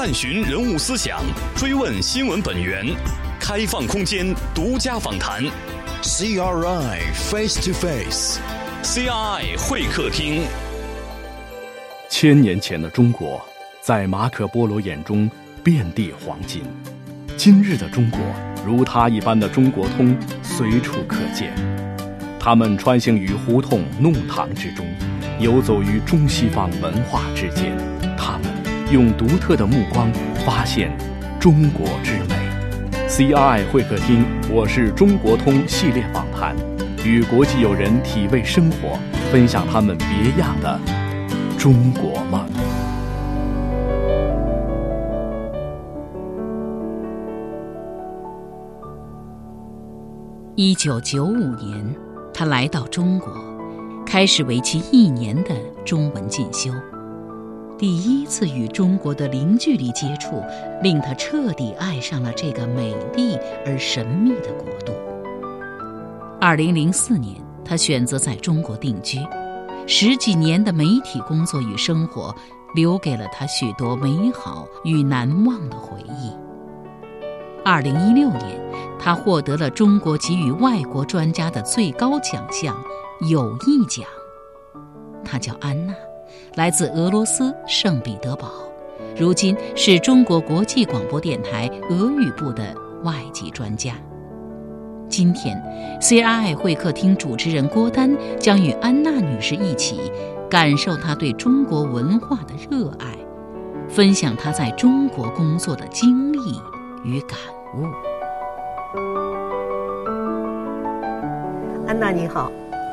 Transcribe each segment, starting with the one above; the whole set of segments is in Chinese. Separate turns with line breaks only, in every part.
探寻人物思想，追问新闻本源，开放空间，独家访谈。
CRI Face to Face，CRI
会客厅。
千年前的中国，在马可波罗眼中遍地黄金；今日的中国，如他一般的中国通随处可见。他们穿行于胡同弄堂之中，游走于中西方文化之间。他们用独特的目光发现中国之美。CRI 会客厅，我是中国通系列访谈，与国际友人体味生活，分享他们别样的中国梦。
一九九五年，他来到中国，开始为期一年的中文进修。第一次与中国的零距离接触，令他彻底爱上了这个美丽而神秘的国度。二零零四年，他选择在中国定居，十几年的媒体工作与生活，留给了他许多美好与难忘的回忆。二零一六年，他获得了中国给予外国专家的最高奖项——友谊奖。他叫安娜。来自俄罗斯圣彼得堡，如今是中国国际广播电台俄语部的外籍专家。今天，CRI 会客厅主持人郭丹将与安娜女士一起感受她对中国文化的热爱，分享她在中国工作的经历与感悟。
安娜，你好。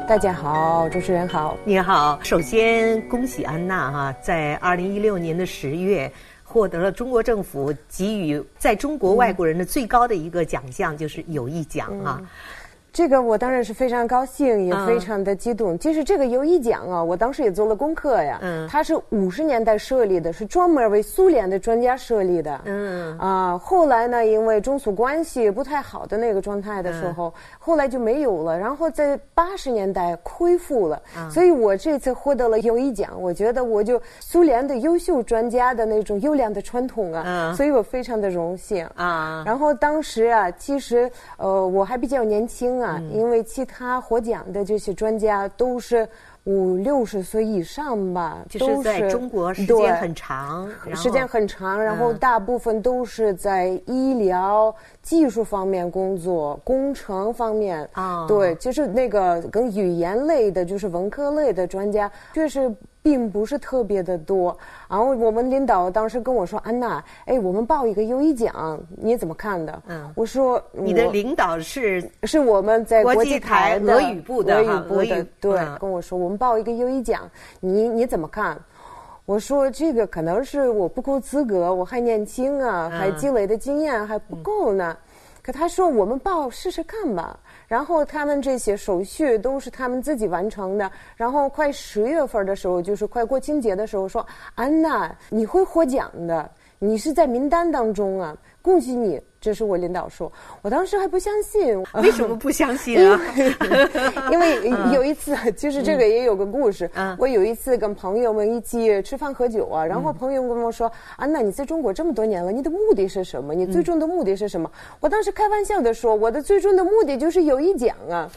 大家好，主持人好，
你好。首先恭喜安娜哈，在二零一六年的十月获得了中国政府给予在中国外国人的最高的一个奖项，就是友谊奖啊。
这个我当然是非常高兴，也非常的激动。其实这个友谊奖啊，我当时也做了功课呀。嗯，它是五十年代设立的，是专门为苏联的专家设立的。嗯啊，后来呢，因为中苏关系不太好的那个状态的时候，后来就没有了。然后在八十年代恢复了。所以我这次获得了友谊奖，我觉得我就苏联的优秀专家的那种优良的传统啊，所以我非常的荣幸啊。然后当时啊，其实呃，我还比较年轻啊。啊，因为其他获奖的这些专家都是五六十岁以上吧，
都是在中国时间很长，
时间很长，然后大部分都是在医疗技术方面工作，工程方面啊，对，就是那个跟语言类的，就是文科类的专家，确实。并不是特别的多，然后我们领导当时跟我说：“安娜，哎，我们报一个优异奖，你怎么看的？”嗯，我说：“
你的领导是
是我们在国际台
俄语部的，
俄语部的，对，跟我说我们报一个优异奖，你你怎么看？”我说：“这个可能是我不够资格，我还年轻啊，还积累的经验还不够呢。”可他说：“我们报试试看吧。”然后他们这些手续都是他们自己完成的。然后快十月份的时候，就是快国庆节的时候，说：“安娜，你会获奖的，你是在名单当中啊，恭喜你。”这是我领导说，我当时还不相信。
为什么不相信啊？
因为有一次，其实这个也有个故事。我有一次跟朋友们一起吃饭喝酒啊，然后朋友跟我说：“安娜，你在中国这么多年了，你的目的是什么？你最终的目的是什么？”我当时开玩笑的说：“我的最终的目的就是有一奖啊。”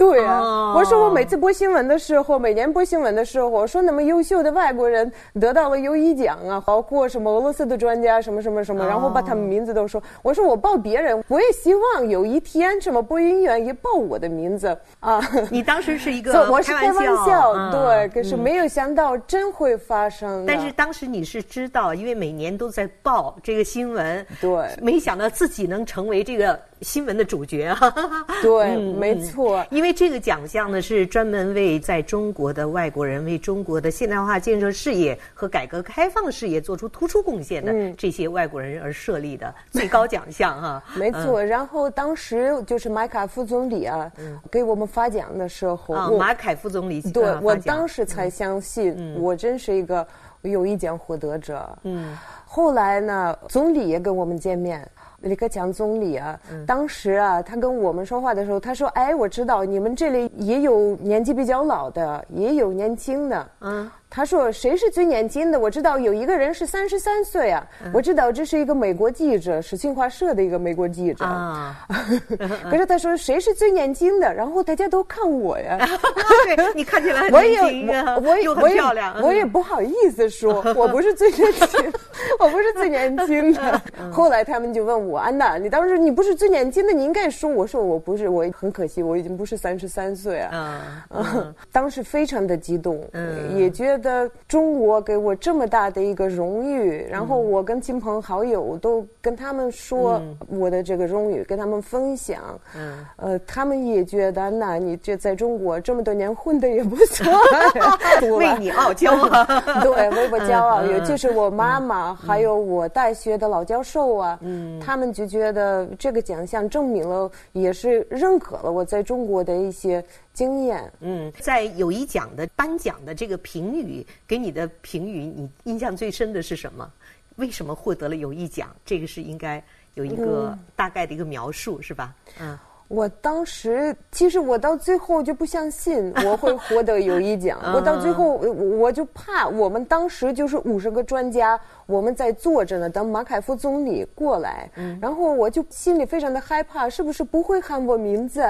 对啊，我说我每次播新闻的时候，每年播新闻的时候，我说那么优秀的外国人得到了优异奖啊，包括什么俄罗斯的专家什么什么什么，然后把他们名字都说。我说我报别人，我也希望有一天什么播音员也报我的名字啊。
你当时是一个 我是
开玩笑，对，可是没有想到真会发生。
但是当时你是知道，因为每年都在报这个新闻，
对，
没想到自己能成为这个。新闻的主角啊，
对，没错，
因为这个奖项呢是专门为在中国的外国人为中国的现代化建设事业和改革开放事业做出突出贡献的这些外国人而设立的最高奖项哈。
没错，然后当时就是马凯副总理啊，给我们发奖的时候，
马凯副总理
对我当时才相信，我真是一个有一奖获得者。嗯，后来呢，总理也跟我们见面。李克强总理啊，当时啊，他跟我们说话的时候，他说：“哎，我知道你们这里也有年纪比较老的，也有年轻的。”嗯，他说：“谁是最年轻的？我知道有一个人是三十三岁啊，我知道这是一个美国记者，是新华社的一个美国记者。啊，可是他说谁是最年轻的？然后大家都看我呀。
对你看起来很年轻啊，我也很漂亮。
我也不好意思说，我不是最年轻，我不是最年轻的。后来他们就问我安娜，你当时你不是最年轻的，你应该说。我说我不是，我很可惜，我已经不是三十三岁啊。嗯，当时非常的激动，嗯，也觉得。的中国给我这么大的一个荣誉，然后我跟亲朋好友都跟他们说我的这个荣誉，跟他们分享。嗯，呃，他们也觉得，那你这在中国这么多年混的也不错，
为你傲娇。
对，为我骄傲。尤其是我妈妈，还有我大学的老教授啊，嗯，他们就觉得这个奖项证明了，也是认可了我在中国的一些。经验，
嗯，在友谊奖的颁奖的这个评语，给你的评语，你印象最深的是什么？为什么获得了友谊奖？这个是应该有一个大概的一个描述，是吧？
嗯。我当时其实我到最后就不相信 我会获得友谊奖，我到最后我就怕我们当时就是五十个专家，我们在坐着呢，等马凯夫总理过来，然后我就心里非常的害怕，是不是不会喊我名字？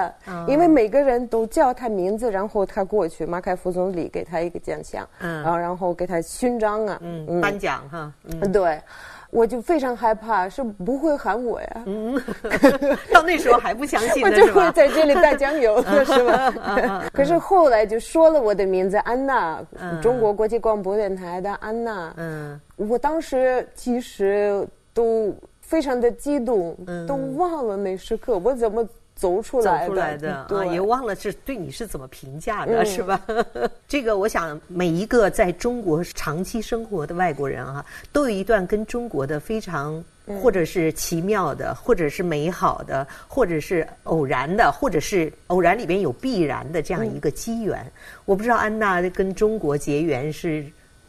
因为每个人都叫他名字，然后他过去，马凯夫总理给他一个奖项，然后然后给他勋章啊，
颁奖哈，
对。我就非常害怕，是不会喊我呀。嗯，
到那时候还不相信
我就会在这里带酱油，是吧？可是后来就说了我的名字安娜，中国国际广播电台的安娜。嗯，我当时其实都非常的激动，都忘了那时刻我怎么。走出来
的啊，也忘了是对你是怎么评价的，是吧？这个我想每一个在中国长期生活的外国人啊，都有一段跟中国的非常或者是奇妙的，或者是美好的，或者是偶然的，或者是偶然里边有必然的这样一个机缘。我不知道安娜跟中国结缘是。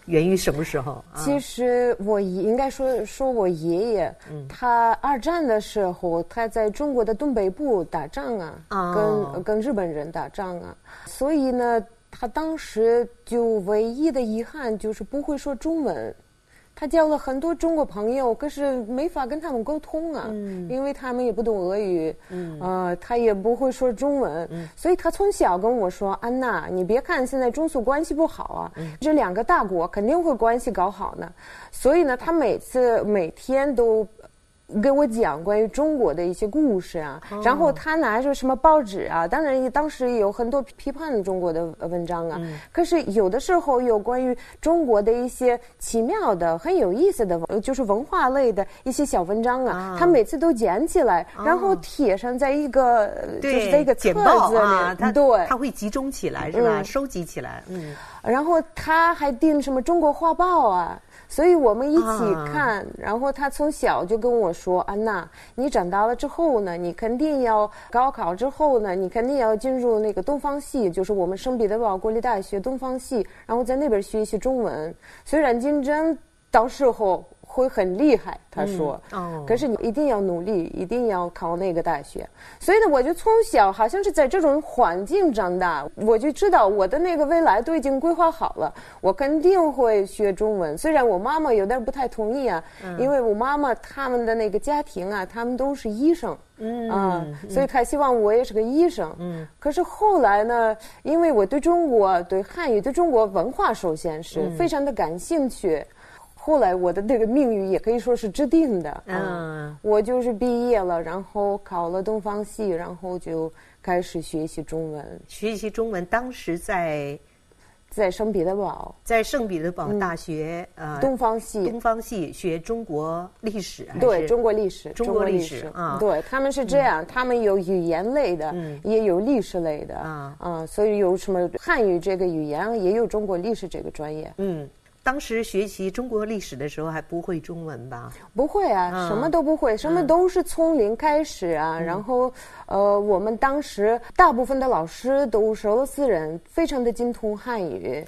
源于什么时候？
其实我应该说说我爷爷，他二战的时候他在中国的东北部打仗啊，跟跟日本人打仗啊，所以呢，他当时就唯一的遗憾就是不会说中文。他交了很多中国朋友，可是没法跟他们沟通啊，因为他们也不懂俄语，呃，他也不会说中文，所以他从小跟我说：“安娜，你别看现在中苏关系不好啊，这两个大国肯定会关系搞好呢。”所以呢，他每次每天都。给我讲关于中国的一些故事啊，然后他拿着什么报纸啊，当然当时有很多批判中国的文章啊，可是有的时候有关于中国的一些奇妙的、很有意思的，就是文化类的一些小文章啊，他每次都捡起来，然后贴上在一个就是在一个
册子
里，
他
对，
他会集中起来是吧？收集起来，
嗯，然后他还订什么《中国画报》啊。所以我们一起看，然后他从小就跟我说：“安娜，你长大了之后呢，你肯定要高考之后呢，你肯定要进入那个东方系，就是我们圣彼得堡国立大学东方系，然后在那边学习中文。虽然竞争到时候。”会很厉害，他说。哦。可是你一定要努力，一定要考那个大学。所以呢，我就从小好像是在这种环境长大，我就知道我的那个未来都已经规划好了。我肯定会学中文，虽然我妈妈有点不太同意啊，因为我妈妈他们的那个家庭啊，他们都是医生。嗯。啊，所以他希望我也是个医生。嗯。可是后来呢，因为我对中国、对汉语、对中国文化，首先是非常的感兴趣。后来我的那个命运也可以说是制定的。嗯，我就是毕业了，然后考了东方系，然后就开始学习中文。
学习中文，当时在？
在圣彼得堡，
在圣彼得堡大学
呃东方系。
东方系学中国历史，
对中国历史，
中国历史啊，
对他们是这样，他们有语言类的，也有历史类的啊。啊，所以有什么汉语这个语言，也有中国历史这个专业。嗯。
当时学习中国历史的时候还不会中文吧？
不会啊，什么都不会，什么都是从零开始啊。然后，呃，我们当时大部分的老师都是俄罗斯人，非常的精通汉语。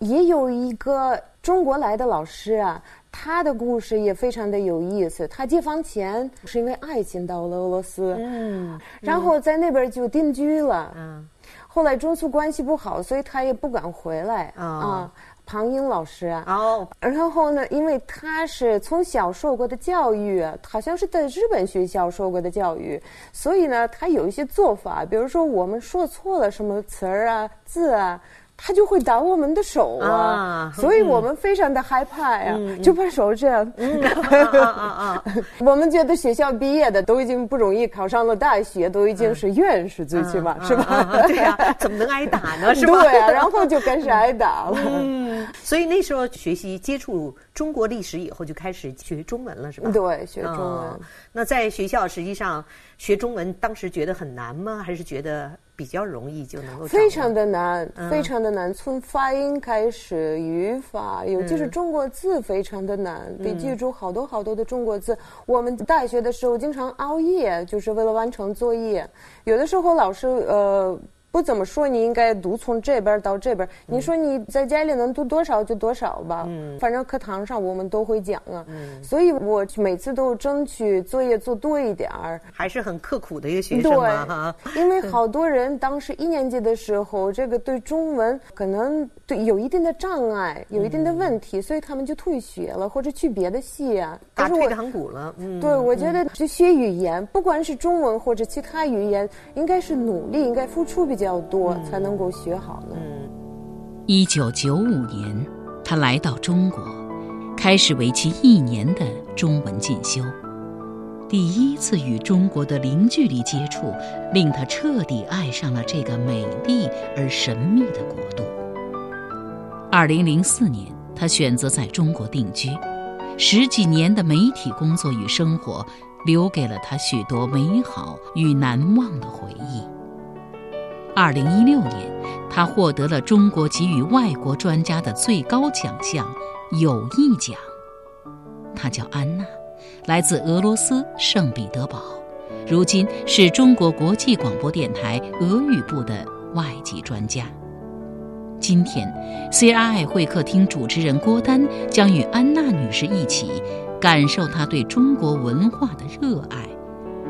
也有一个中国来的老师啊，他的故事也非常的有意思。他解放前是因为爱情到了俄罗斯，嗯，然后在那边就定居了，嗯。后来中苏关系不好，所以他也不敢回来啊。庞英老师啊。哦。然后呢，因为他是从小受过的教育，好像是在日本学校受过的教育，所以呢，他有一些做法，比如说我们说错了什么词儿啊、字啊。他就会打我们的手啊，所以我们非常的害怕呀，就把手这样。我们觉得学校毕业的都已经不容易，考上了大学都已经是院士，最起码是吧？
对呀，怎么能挨打呢？是吧？
对呀，然后就开始挨打了。嗯，
所以那时候学习接触中国历史以后，就开始学中文了，是吧？
对，学中文。
那在学校实际上学中文，当时觉得很难吗？还是觉得？比较容易就能够
非常的难，非常的难。从发音开始，语法，尤其是中国字非常的难，得记住好多好多的中国字。我们大学的时候经常熬夜，就是为了完成作业。有的时候老师呃。不怎么说，你应该读从这边到这边。你说你在家里能读多少就多少吧。嗯，反正课堂上我们都会讲啊。嗯，所以我每次都争取作业做多一点儿。
还是很刻苦的一个学生
啊。对，因为好多人当时一年级的时候，这个对中文可能对有一定的障碍，有一定的问题，所以他们就退学了，或者去别的系啊。
打退堂鼓了。
嗯，对，我觉得就学语言，不管是中文或者其他语言，应该是努力，应该付出比较。要多才能够学好呢。
一九九五年，他来到中国，开始为期一年的中文进修。第一次与中国的零距离接触，令他彻底爱上了这个美丽而神秘的国度。二零零四年，他选择在中国定居，十几年的媒体工作与生活，留给了他许多美好与难忘的回忆。二零一六年，他获得了中国给予外国专家的最高奖项——友谊奖。他叫安娜，来自俄罗斯圣彼得堡，如今是中国国际广播电台俄语部的外籍专家。今天，CRI 会客厅主持人郭丹将与安娜女士一起感受她对中国文化的热爱，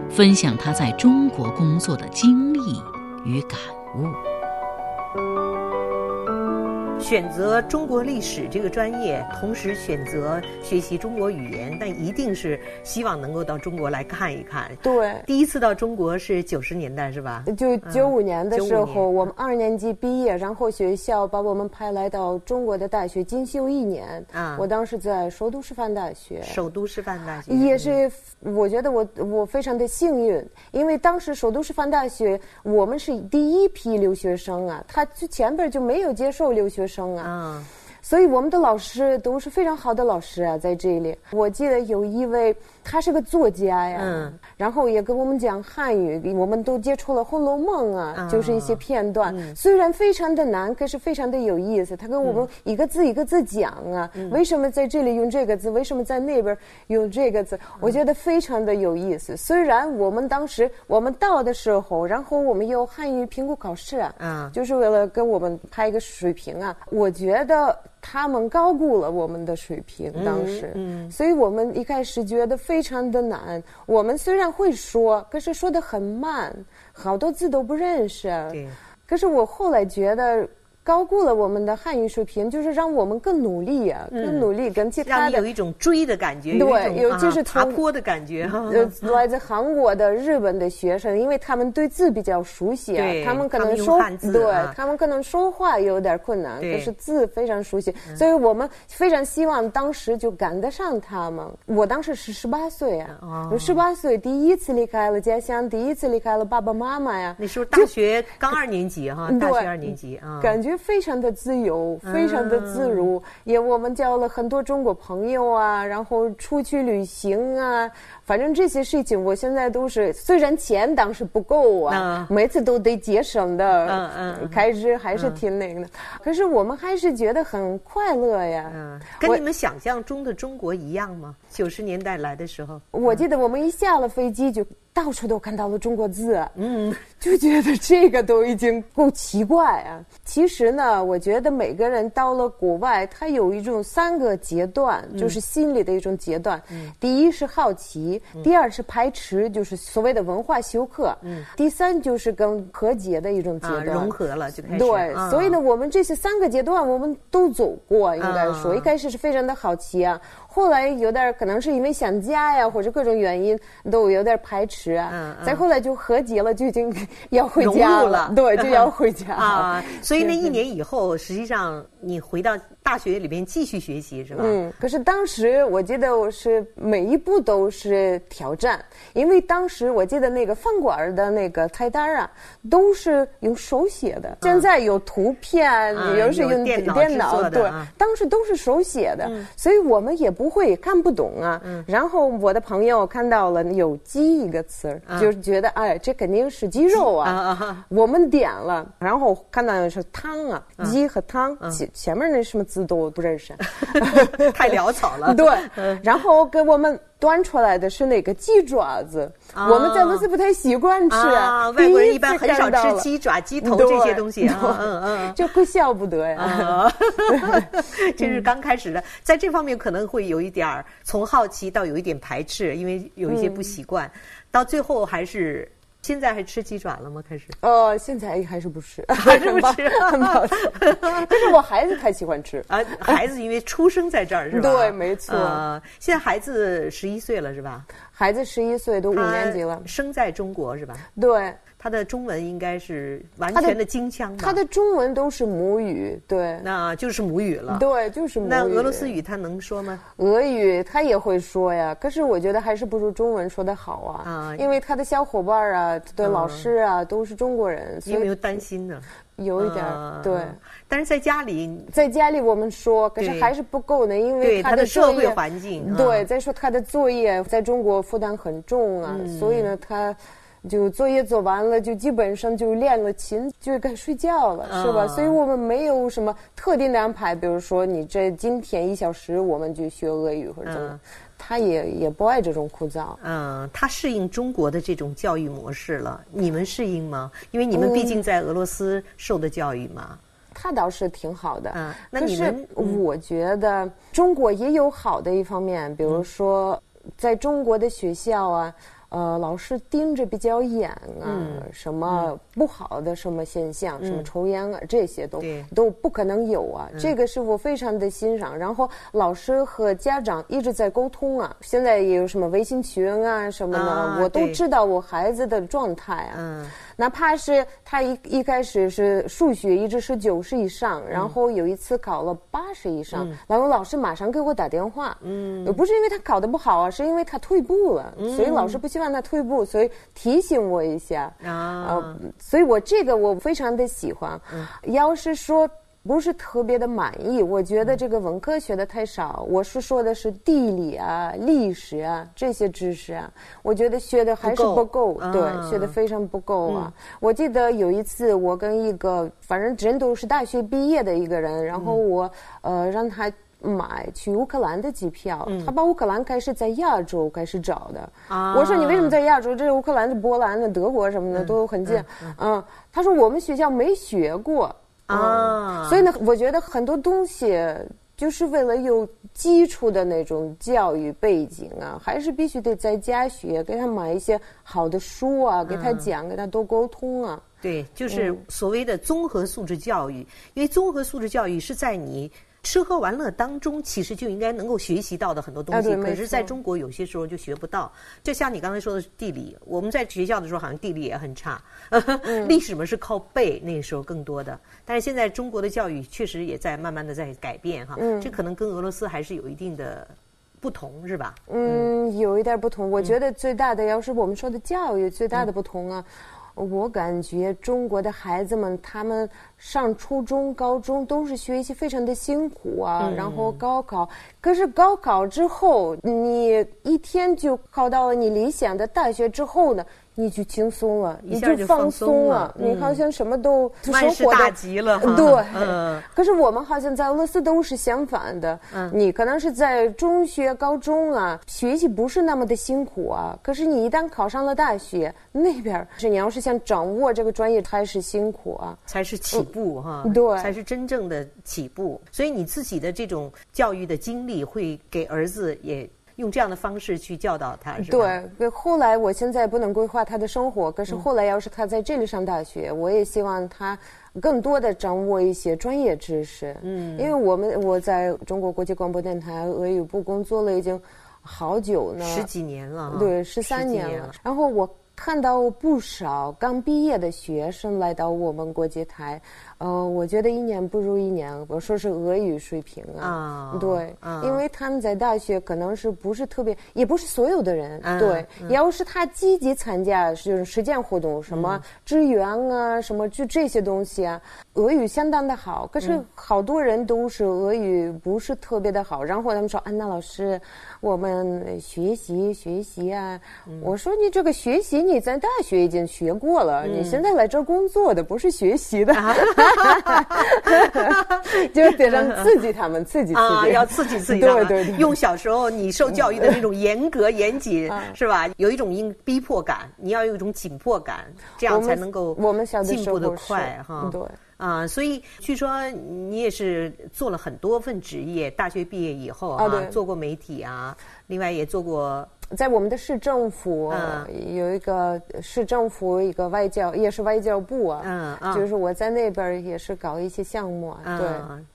分享她在中国工作的经历。与感嗯。
选择中国历史这个专业，同时选择学习中国语言，但一定是希望能够到中国来看一看。
对，
第一次到中国是九十年代是吧？
就九五年的时候，我们二年级毕业，然后学校把我们派来到中国的大学进修一年。啊，我当时在首都师范大学。
首都师范大学
也是，我觉得我我非常的幸运，因为当时首都师范大学我们是第一批留学生啊，他前边就没有接受留学生。生啊，所以我们的老师都是非常好的老师啊，在这里，我记得有一位。他是个作家呀，嗯，然后也跟我们讲汉语，我们都接触了《红楼梦》啊，就是一些片段，虽然非常的难，可是非常的有意思。他跟我们一个字一个字讲啊，为什么在这里用这个字，为什么在那边用这个字，我觉得非常的有意思。虽然我们当时我们到的时候，然后我们有汉语评估考试啊，嗯，就是为了跟我们拍一个水平啊，我觉得。他们高估了我们的水平，当时，所以我们一开始觉得非常的难。我们虽然会说，可是说的很慢，好多字都不认识。对，可是我后来觉得。高估了我们的汉语水平，就是让我们更努力呀，更努力，跟其他
的有一种追的感觉，
对，
有
就是
爬坡的感觉。
呃，来自韩国的、日本的学生，因为他们对字比较熟悉啊，他们可能说，对，他们可能说话有点困难，可是字非常熟悉，所以我们非常希望当时就赶得上他们。我当时是十八岁啊，十八岁第一次离开了家乡，第一次离开了爸爸妈妈呀。
那时候大学刚二年级哈，大学二年级啊，
感觉。非常的自由，非常的自如，也我们交了很多中国朋友啊，然后出去旅行啊，反正这些事情我现在都是，虽然钱当时不够啊，每次都得节省的，嗯嗯，开支还是挺那个的，可是我们还是觉得很快乐呀。嗯，
跟你们想象中的中国一样吗？九十年代来的时候，
我记得我们一下了飞机就。到处都看到了中国字，嗯，就觉得这个都已经够奇怪啊。其实呢，我觉得每个人到了国外，他有一种三个阶段，就是心理的一种阶段。第一是好奇，第二是排斥，就是所谓的文化休克，嗯，第三就是跟和解的一种阶段，
融合了就开始。
对，所以呢，我们这些三个阶段我们都走过，应该说，一开始是非常的好奇啊。后来有点可能是因为想家呀，或者各种原因都有点排斥啊。再后来就和解了，就已经要回家
了。
对，就要回家 啊。
所以那一年以后，实际上你回到大学里边继续学习是吧？嗯。
可是当时我记得我是每一步都是挑战，因为当时我记得那个饭馆的那个菜单啊，都是用手写的。现在有图片，有是用电脑对，当时都是手写的，所以我们也不。不会看不懂啊，然后我的朋友看到了有鸡一个词，就是觉得哎，这肯定是鸡肉啊。我们点了，然后看到是汤啊，鸡和汤，前前面那什么字都不认识，
太潦草了。
对，然后给我们。端出来的是那个鸡爪子，我们在俄罗斯不太习惯吃。
啊外国人一般很少吃鸡爪、鸡头这些东西，嗯
嗯，就可笑不得呀。
这是刚开始的，在这方面可能会有一点儿从好奇到有一点排斥，因为有一些不习惯，到最后还是。现在还吃鸡爪了吗？开始？
呃，现在还是不吃，
还是不吃。
但是我孩子太喜欢吃啊！
孩子因为出生在这儿是吧？
对，没错。
现在孩子十一岁了是吧？
孩子十一岁，都五年级了。
生在中国是吧？
对。
他的中文应该是完全的京腔吧？
他的中文都是母语，对，
那就是母语了。
对，就是母语。
那俄罗斯语他能说吗？
俄语他也会说呀，可是我觉得还是不如中文说的好啊。啊，因为他的小伙伴啊，的老师啊，都是中国人。
有没有担心呢？
有一点，对。
但是在家里，
在家里我们说，可是还是不够呢，因为
他的社会环境。
对，再说他的作业在中国负担很重啊，所以呢，他。就作业做完了，就基本上就练了琴，就该睡觉了，是吧？所以我们没有什么特定的安排，比如说你这今天一小时我们就学俄语或者怎么，他也也不爱这种枯燥。
嗯，他适应中国的这种教育模式了，你们适应吗？因为你们毕竟在俄罗斯受的教育嘛。
他倒是挺好的。嗯，那你们？我觉得中国也有好的一方面，比如说在中国的学校啊。呃，老师盯着比较严啊，什么不好的什么现象，什么抽烟啊，这些都都不可能有啊。这个是我非常的欣赏。然后老师和家长一直在沟通啊，现在也有什么微信群啊什么的，我都知道我孩子的状态啊。哪怕是他一一开始是数学一直是九十以上，然后有一次考了八十以上，然后老师马上给我打电话，嗯，不是因为他考的不好啊，是因为他退步了，所以老师不希望他退步，所以提醒我一下。啊，所以我这个我非常的喜欢，要是说。不是特别的满意，我觉得这个文科学的太少。我是说的是地理啊、历史啊这些知识啊，我觉得学的还是不够，对，学的非常不够啊。我记得有一次，我跟一个反正人都是大学毕业的一个人，然后我呃让他买去乌克兰的机票，他把乌克兰开始在亚洲开始找的。我说你为什么在亚洲？这乌克兰、的波兰、的德国什么的都很近。嗯，他说我们学校没学过。啊，所以呢，我觉得很多东西就是为了有基础的那种教育背景啊，还是必须得在家学，给他买一些好的书啊，给他讲，给他多沟通啊。
对，就是所谓的综合素质教育，因为综合素质教育是在你。吃喝玩乐当中，其实就应该能够学习到的很多东西，可是在中国有些时候就学不到。就像你刚才说的地理，我们在学校的时候好像地理也很差，历史嘛是靠背，那个时候更多的。但是现在中国的教育确实也在慢慢的在改变哈，这可能跟俄罗斯还是有一定的不同，是吧？
嗯，有一点不同。我觉得最大的，要是我们说的教育最大的不同啊。我感觉中国的孩子们，他们上初中、高中都是学习非常的辛苦啊，然后高考，可是高考之后，你一天就考到了你理想的大学之后呢，你就轻松了，
你
就放松了，你好像什么都
万事大吉了。
对，可是我们好像在俄罗斯都是相反的。你可能是在中学、高中啊，学习不是那么的辛苦啊。可是你一旦考上了大学，那边是你要是想掌握这个专业，才是辛苦啊，
才是起步哈。
对，
才是真正的起步。所以你自己的这种教育的经历，会给儿子也。用这样的方式去教导他，是
吧？对，后来我现在不能规划他的生活，可是后来要是他在这里上大学，我也希望他更多的掌握一些专业知识。嗯，因为我们我在中国国际广播电台俄语部工作了已经好久呢，
十几年了，
对，十三年了。然后我看到不少刚毕业的学生来到我们国际台。呃，我觉得一年不如一年。我说是俄语水平啊，对，因为他们在大学可能是不是特别，也不是所有的人，对。要是他积极参加就是实践活动，什么支援啊，什么就这些东西啊，俄语相当的好。可是好多人都是俄语不是特别的好，然后他们说：“安娜老师，我们学习学习啊。”我说：“你这个学习你在大学已经学过了，你现在来这儿工作的不是学习的。”哈哈哈就得让刺激他们，刺激刺激，
要刺激刺激，
对对对，
用小时候你受教育的那种严格严谨，是吧？有一种应逼迫感，你要有一种紧迫感，这样才能够
我们
进步的快
哈。对
啊，所以据说你也是做了很多份职业，大学毕业以后啊，做过媒体啊，另外也做过。
在我们的市政府有一个市政府一个外交也是外交部啊，就是我在那边也是搞一些项目，对，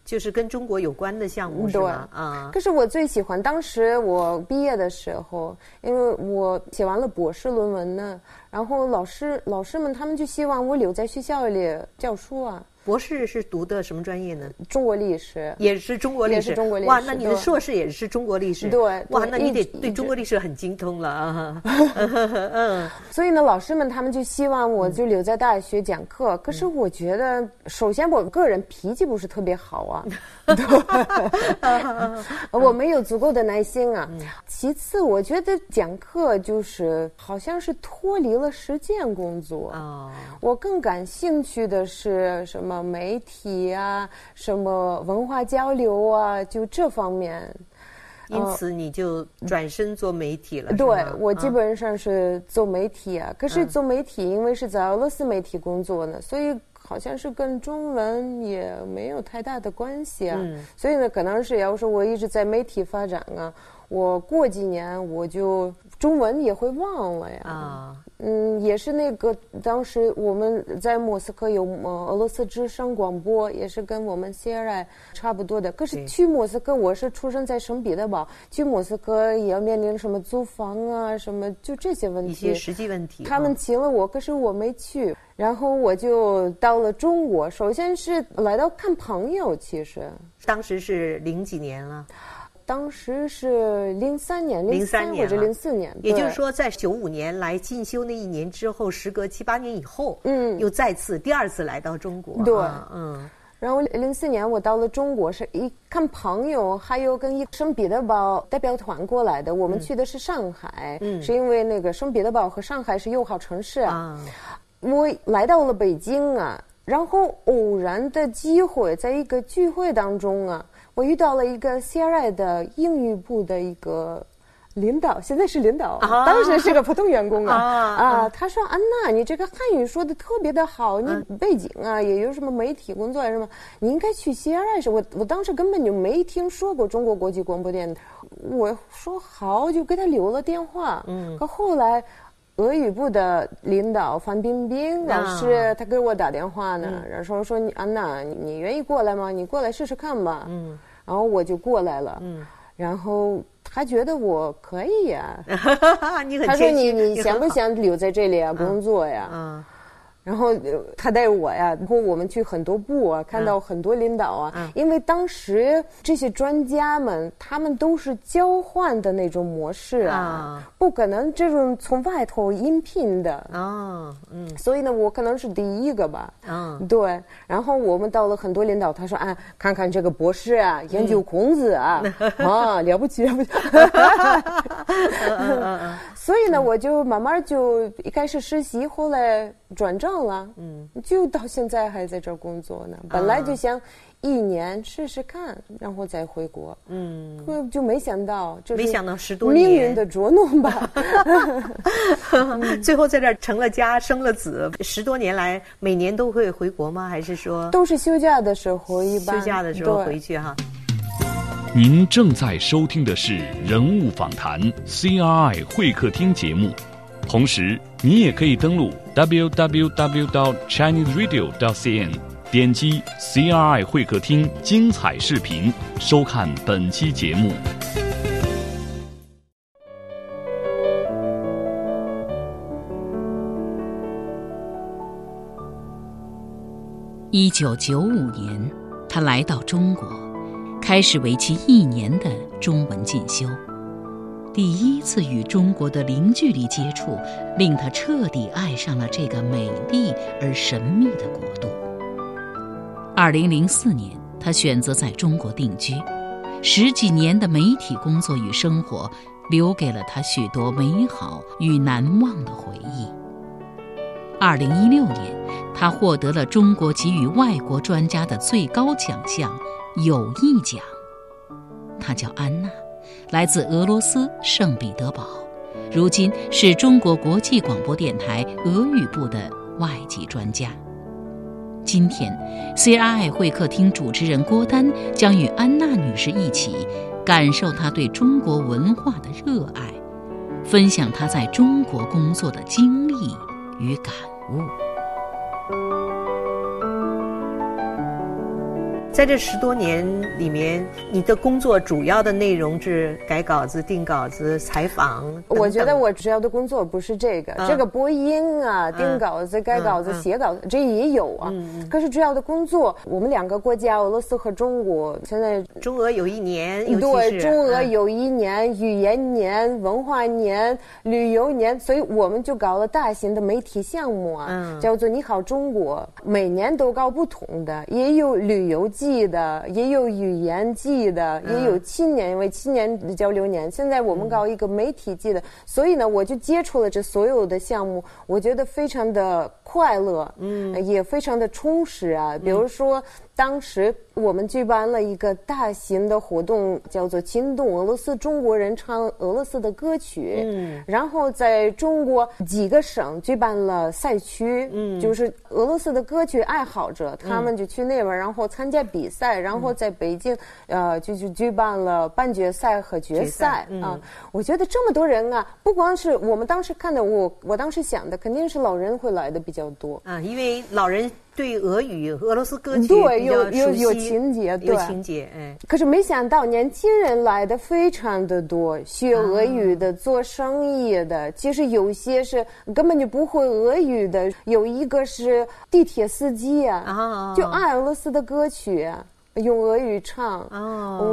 就是跟中国有关的项目是吧？
啊，可是我最喜欢当时我毕业的时候，因为我写完了博士论文呢，然后老师老师们他们就希望我留在学校里教书啊。
博士是读的什么专业呢？
中国历史，
也是中国历史。
中国历史。
哇，那你的硕士也是中国历史？
对。
哇，那你得对中国历史很精通了啊。
嗯。所以呢，老师们他们就希望我就留在大学讲课。可是我觉得，首先我个人脾气不是特别好啊。我没有足够的耐心啊。其次，我觉得讲课就是好像是脱离了实践工作啊。我更感兴趣的是什么？媒体啊，什么文化交流啊，就这方面。
因此，你就转身做媒体了。
对，我基本上是做媒体啊。可是做媒体，因为是在俄罗斯媒体工作呢，所以好像是跟中文也没有太大的关系啊。所以呢，可能是要说我一直在媒体发展啊，我过几年我就中文也会忘了呀。啊。嗯，也是那个当时我们在莫斯科有俄罗斯之声广播，也是跟我们 CRI 差不多的。可是去莫斯科，我是出生在圣彼得堡，去莫斯科也要面临什么租房啊，什么就这些问题。
一些实际问题。
他们请了我，可是我没去。然后我就到了中国，首先是来到看朋友，其实
当时是零几年了。
当时是零三年，零三年或者零四年，
也就是说，在九五年来进修那一年之后，时隔七八年以后，嗯，又再次第二次来到中国，
对，嗯，然后零四年我到了中国，是一看朋友，还有跟一圣彼得堡代表团过来的，我们去的是上海，嗯，是因为那个圣彼得堡和上海是友好城市啊，我来到了北京啊，然后偶然的机会，在一个聚会当中啊。我遇到了一个 CRI 的英语部的一个领导，现在是领导，当时是个普通员工啊啊！他说：“安娜，你这个汉语说的特别的好，你背景啊也有什么媒体工作什么，你应该去 CRI 是我我当时根本就没听说过中国国际广播电台。我说好，就给他留了电话。嗯，可后来俄语部的领导范冰冰老师他给我打电话呢，然后说你安娜，你愿意过来吗？你过来试试看吧。嗯。然后我就过来了，然后他觉得我可以 呀，他说你你想不想留在这里啊？工作呀？然后他带我呀，然后我们去很多部啊，看到很多领导啊。因为当时这些专家们，他们都是交换的那种模式啊，不可能这种从外头应聘的啊。嗯，所以呢，我可能是第一个吧。嗯，对。然后我们到了很多领导，他说：“啊，看看这个博士啊，研究孔子啊，啊，了不起了不起。”所以呢，我就慢慢就一开始实习，后来转正了，嗯，就到现在还在这儿工作呢。本来就想。一年试试看，然后再回国。嗯，就没想到，
没想到十多年
命运的捉弄吧。
最后在这儿成了家，生了子。十多年来，每年都会回国吗？还是说
都是休假的时候一般？
休假的时候回去哈。
您正在收听的是人物访谈 CRI 会客厅节目，同时你也可以登录 www.chineseradio.cn。点击 CRI 会客厅精彩视频，收看本期节目。
一九九五年，他来到中国，开始为期一年的中文进修。第一次与中国的零距离接触，令他彻底爱上了这个美丽而神秘的国度。二零零四年，他选择在中国定居，十几年的媒体工作与生活，留给了他许多美好与难忘的回忆。二零一六年，他获得了中国给予外国专家的最高奖项——友谊奖。他叫安娜，来自俄罗斯圣彼得堡，如今是中国国际广播电台俄语部的外籍专家。今天，CRI 会客厅主持人郭丹将与安娜女士一起感受她对中国文化的热爱，分享她在中国工作的经历与感悟。
在这十多年里面，你的工作主要的内容是改稿子、定稿子、采访。
我觉得我主要的工作不是这个，这个播音啊、定稿子、改稿子、写稿子，这也有啊。可是主要的工作，我们两个国家，俄罗斯和中国，现在
中俄有一年，
对，中俄有一年语言年、文化年、旅游年，所以我们就搞了大型的媒体项目啊，叫做“你好中国”，每年都搞不同的，也有旅游季。记的也有语言记的，也有青年，因为青年交流年。现在我们搞一个媒体记的，所以呢，我就接触了这所有的项目，我觉得非常的快乐，嗯，也非常的充实啊。比如说。当时我们举办了一个大型的活动，叫做“惊动俄罗斯中国人唱俄罗斯的歌曲”。嗯，然后在中国几个省举办了赛区，嗯，就是俄罗斯的歌曲爱好者，他们就去那边，然后参加比赛，然后在北京，呃，就就举办了半决赛和决赛啊。我觉得这么多人啊，不光是我们当时看的，我我当时想的肯定是老人会来的比较多
啊，因为老人。对俄语、俄罗斯歌曲
对有有有情节，
有情节，哎。
可是没想到年轻人来的非常的多，学俄语的、做生意的，其实有些是根本就不会俄语的。有一个是地铁司机啊，就爱俄罗斯的歌曲。用俄语唱，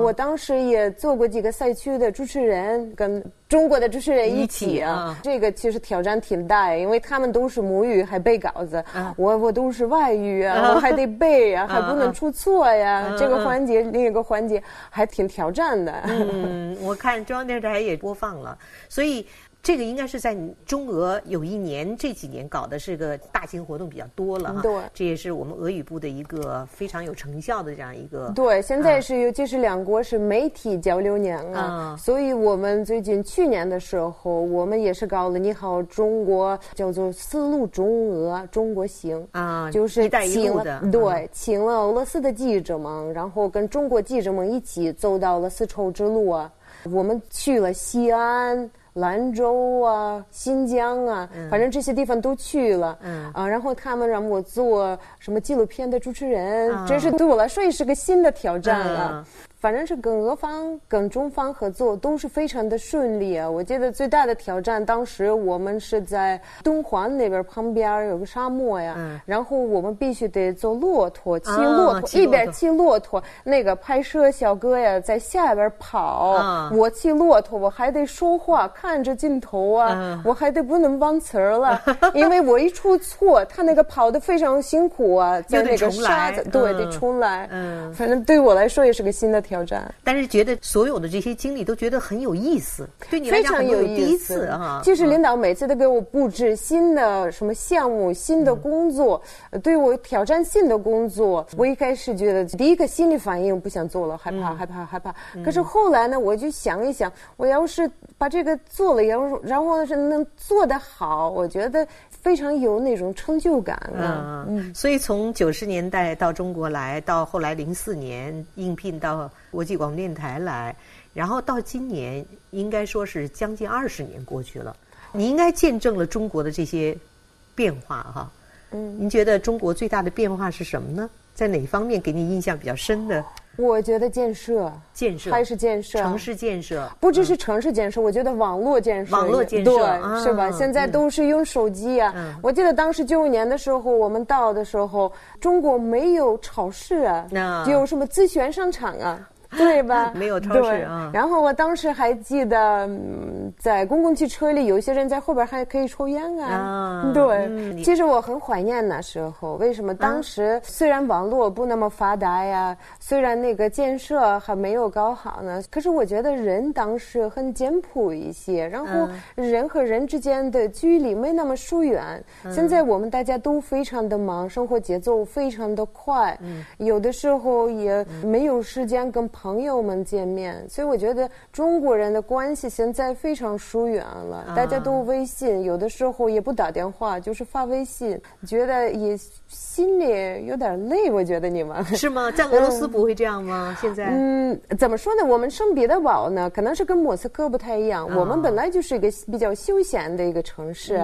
我当时也做过几个赛区的主持人，跟中国的主持人一起啊。这个其实挑战挺大，因为他们都是母语，还背稿子，我我都是外语啊，我还得背 啊，还不能出错呀。这个环节，另一个环节还挺挑战的。
嗯，我看中央电视台也播放了，所以。这个应该是在中俄有一年这几年搞的是个大型活动比较多了哈，
对，
这也是我们俄语部的一个非常有成效的这样一个。
对，现在是尤其是两国是媒体交流年啊，所以我们最近去年的时候，我们也是搞了“你好中国”，叫做“丝路中俄中国行”啊，就是请了对，请了俄罗斯的记者们，然后跟中国记者们一起走到了丝绸之路啊，我们去了西安。兰州啊，新疆啊，反正这些地方都去了。嗯啊，然后他们让我做什么纪录片的主持人，真是对我来说也是个新的挑战了。反正是跟俄方、跟中方合作都是非常的顺利啊！我记得最大的挑战，当时我们是在敦煌那边旁边有个沙漠呀，然后我们必须得坐骆驼，骑骆驼，一边骑骆驼，那个拍摄小哥呀在下边跑，我骑骆驼，我还得说话，看着镜头啊，我还得不能忘词儿了，因为我一出错，他那个跑的非常辛苦啊，在那个沙子，对，得重来。嗯，反正对我来说也是个新的。挑战。
但是觉得所有的这些经历都觉得很有意思，对你来讲
有
第一次哈。
就是领导每次都给我布置新的什么项目、新的工作，对我挑战性的工作。我一开始觉得第一个心理反应不想做了，害怕、害怕、害怕。可是后来呢，我就想一想，我要是把这个做了，然后然后是能做得好，我觉得非常有那种成就感啊。
嗯，所以从九十年代到中国来，到后来零四年应聘到国际广播电台来，然后到今年，应该说是将近二十年过去了。你应该见证了中国的这些变化哈。嗯，您觉得中国最大的变化是什么呢？在哪方面给你印象比较深的？
我觉得建设，
建设
还是建设，
城市建设，
不只是城市建设，我觉得网络建设，
网络建设，
对，是吧？现在都是用手机啊。我记得当时九五年的时候，我们到的时候，中国没有超市啊，有什么自选商场啊。对吧？
没有超市啊。
然后我当时还记得，在公共汽车里，有些人在后边还可以抽烟啊。对，其实我很怀念那时候。为什么？当时虽然网络不那么发达呀，虽然那个建设还没有搞好呢，可是我觉得人当时很简朴一些，然后人和人之间的距离没那么疏远。现在我们大家都非常的忙，生活节奏非常的快，有的时候也没有时间跟。朋友们见面，所以我觉得中国人的关系现在非常疏远了。大家都微信，有的时候也不打电话，就是发微信，觉得也心里有点累。我觉得你们
是吗？在俄罗斯不会这样吗？现在
嗯，怎么说呢？我们圣彼得堡呢，可能是跟莫斯科不太一样。我们本来就是一个比较休闲的一个城市，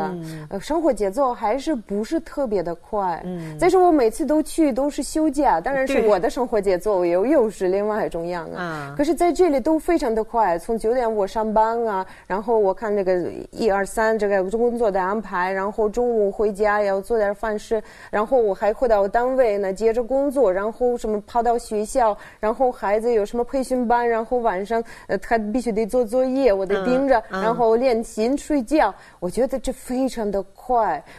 呃，生活节奏还是不是特别的快。嗯，再说我每次都去都是休假，当然是我的生活节奏又又是另外一种。样啊，可是在这里都非常的快。从九点我上班啊，然后我看那个一二三这个工作的安排，然后中午回家要做点饭吃，然后我还回到单位呢，接着工作，然后什么跑到学校，然后孩子有什么培训班，然后晚上呃他必须得做作业，我得盯着，然后练琴睡觉。我觉得这非常的快。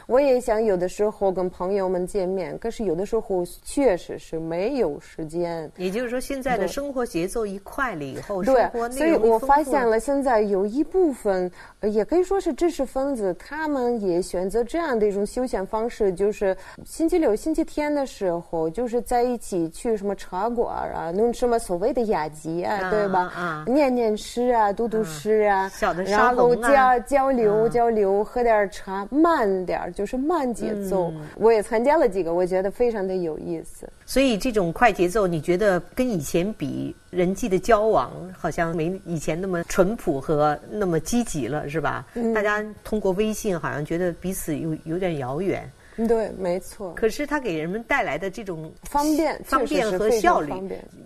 我也想有的时候跟朋友们见面，可是有的时候确实是没有时间。
也就是说，现在的生活节奏一快了以后，
对，所以我发现了现在有一部分，也可以说是知识分子，他们也选择这样的一种休闲方式，就是星期六、星期天的时候，就是在一起去什么茶馆啊，弄什么所谓的雅集啊，对吧？啊，念念诗啊，读读诗啊，然后交交流交流，喝点茶，慢点儿就是慢节奏。我也参加了几个，我觉得非常的有意思。
所以这种快节奏，你觉得跟以前比，人际的交往好像没以前那么淳朴和那么积极了，是吧？大家通过微信，好像觉得彼此有有点遥远。
对，没错。
可是它给人们带来的这种
方便、
方便和效率，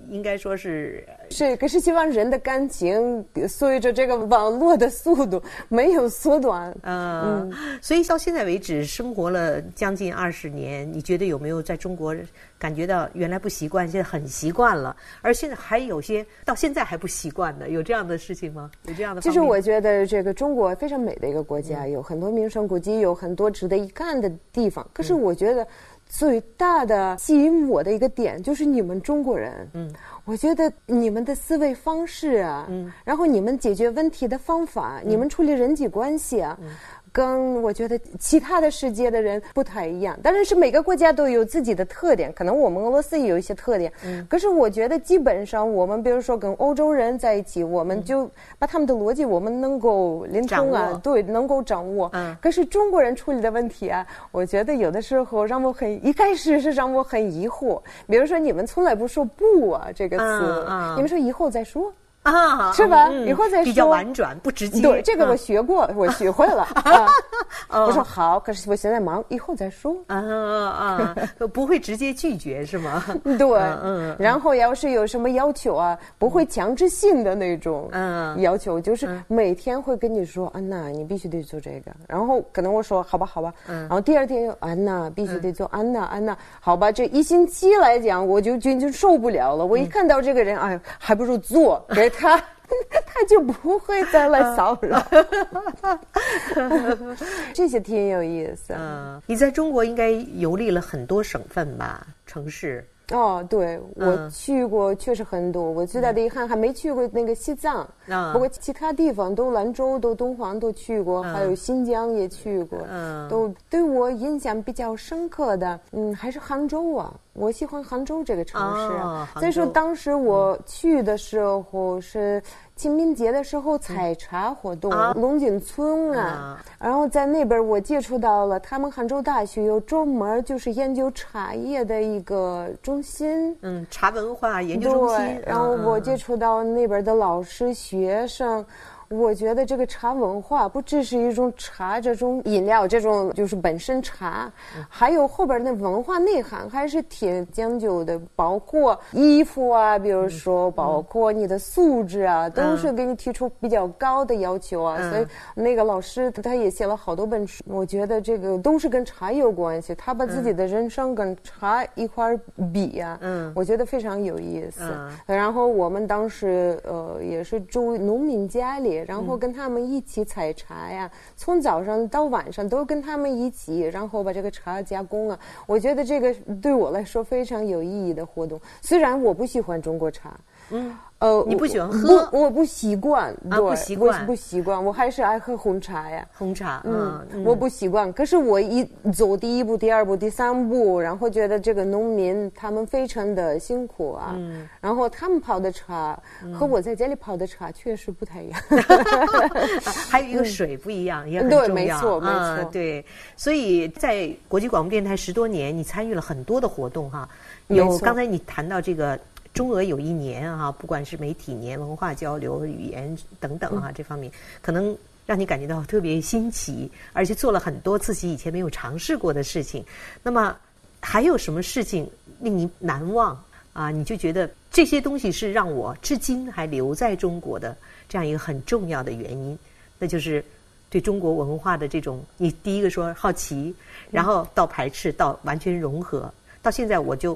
应该说是
是。可是希望人的感情随着这个网络的速度没有缩短。
嗯，所以到现在为止，生活了将近二十年，你觉得有没有在中国？感觉到原来不习惯，现在很习惯了，而现在还有些到现在还不习惯的，有这样的事情吗？有这样的？
其实我觉得这个中国非常美的一个国家，有很多名胜古迹，有很多值得一看的地方。可是我觉得最大的吸引我的一个点就是你们中国人，嗯，我觉得你们的思维方式啊，嗯，然后你们解决问题的方法，你们处理人际关系啊。跟我觉得其他的世界的人不太一样，当然是每个国家都有自己的特点，可能我们俄罗斯也有一些特点。嗯，可是我觉得基本上我们比如说跟欧洲人在一起，我们就把他们的逻辑我们能够灵通啊，对，能够掌握。嗯，可是中国人处理的问题啊，我觉得有的时候让我很一开始是让我很疑惑。比如说你们从来不说不啊这个词，你们说以后再说。啊，是吧？以后再说。
比较婉转，不直接。
对，这个我学过，我学会了。我说好，可是我现在忙，以后再说。啊
啊，不会直接拒绝是吗？
对，嗯。然后要是有什么要求啊，不会强制性的那种要求，就是每天会跟你说，安娜，你必须得做这个。然后可能我说好吧，好吧。嗯。然后第二天又安娜必须得做，安娜，安娜，好吧。这一星期来讲，我就就就受不了了。我一看到这个人，哎，还不如做。他 他就不会再来骚扰，这些挺有意思。嗯，
你在中国应该游历了很多省份吧，城市。
哦，对，我去过，确实很多。我最大的遗憾还没去过那个西藏，不过其他地方都兰州、都敦煌都去过，还有新疆也去过。都对我印象比较深刻的，嗯，还是杭州啊。我喜欢杭州这个城市。所以说当时我去的时候是。清明节的时候采茶活动，龙井村啊，然后在那边我接触到了他们杭州大学有专门就是研究茶叶的一个中心，
嗯，茶文化研究中心，
然后我接触到那边的老师学生。我觉得这个茶文化不只是一种茶这种饮料，这种就是本身茶，还有后边的文化内涵还是挺讲究的，包括衣服啊，比如说包括你的素质啊，都是给你提出比较高的要求啊。所以那个老师他也写了好多本书，我觉得这个都是跟茶有关系。他把自己的人生跟茶一块比啊，嗯，我觉得非常有意思。然后我们当时呃也是住农民家里。然后跟他们一起采茶呀，从早上到晚上都跟他们一起，然后把这个茶加工啊。我觉得这个对我来说非常有意义的活动。虽然我不喜欢中国茶，嗯。
呃，你不喜欢喝？
我不习惯，
啊，不习惯，
不习惯。我还是爱喝红茶呀。
红茶，嗯，
我不习惯。可是我一走第一步、第二步、第三步，然后觉得这个农民他们非常的辛苦啊。嗯。然后他们泡的茶和我在家里泡的茶确实不太一样。
还有一个水不一样，也很重
要。对，没错，没错。
对，所以在国际广播电台十多年，你参与了很多的活动哈。有刚才你谈到这个。中俄有一年啊，不管是媒体年、文化交流、语言等等啊，这方面可能让你感觉到特别新奇，而且做了很多自己以前没有尝试过的事情。那么还有什么事情令你难忘啊？你就觉得这些东西是让我至今还留在中国的这样一个很重要的原因，那就是对中国文化的这种，你第一个说好奇，然后到排斥，到完全融合，到现在我就。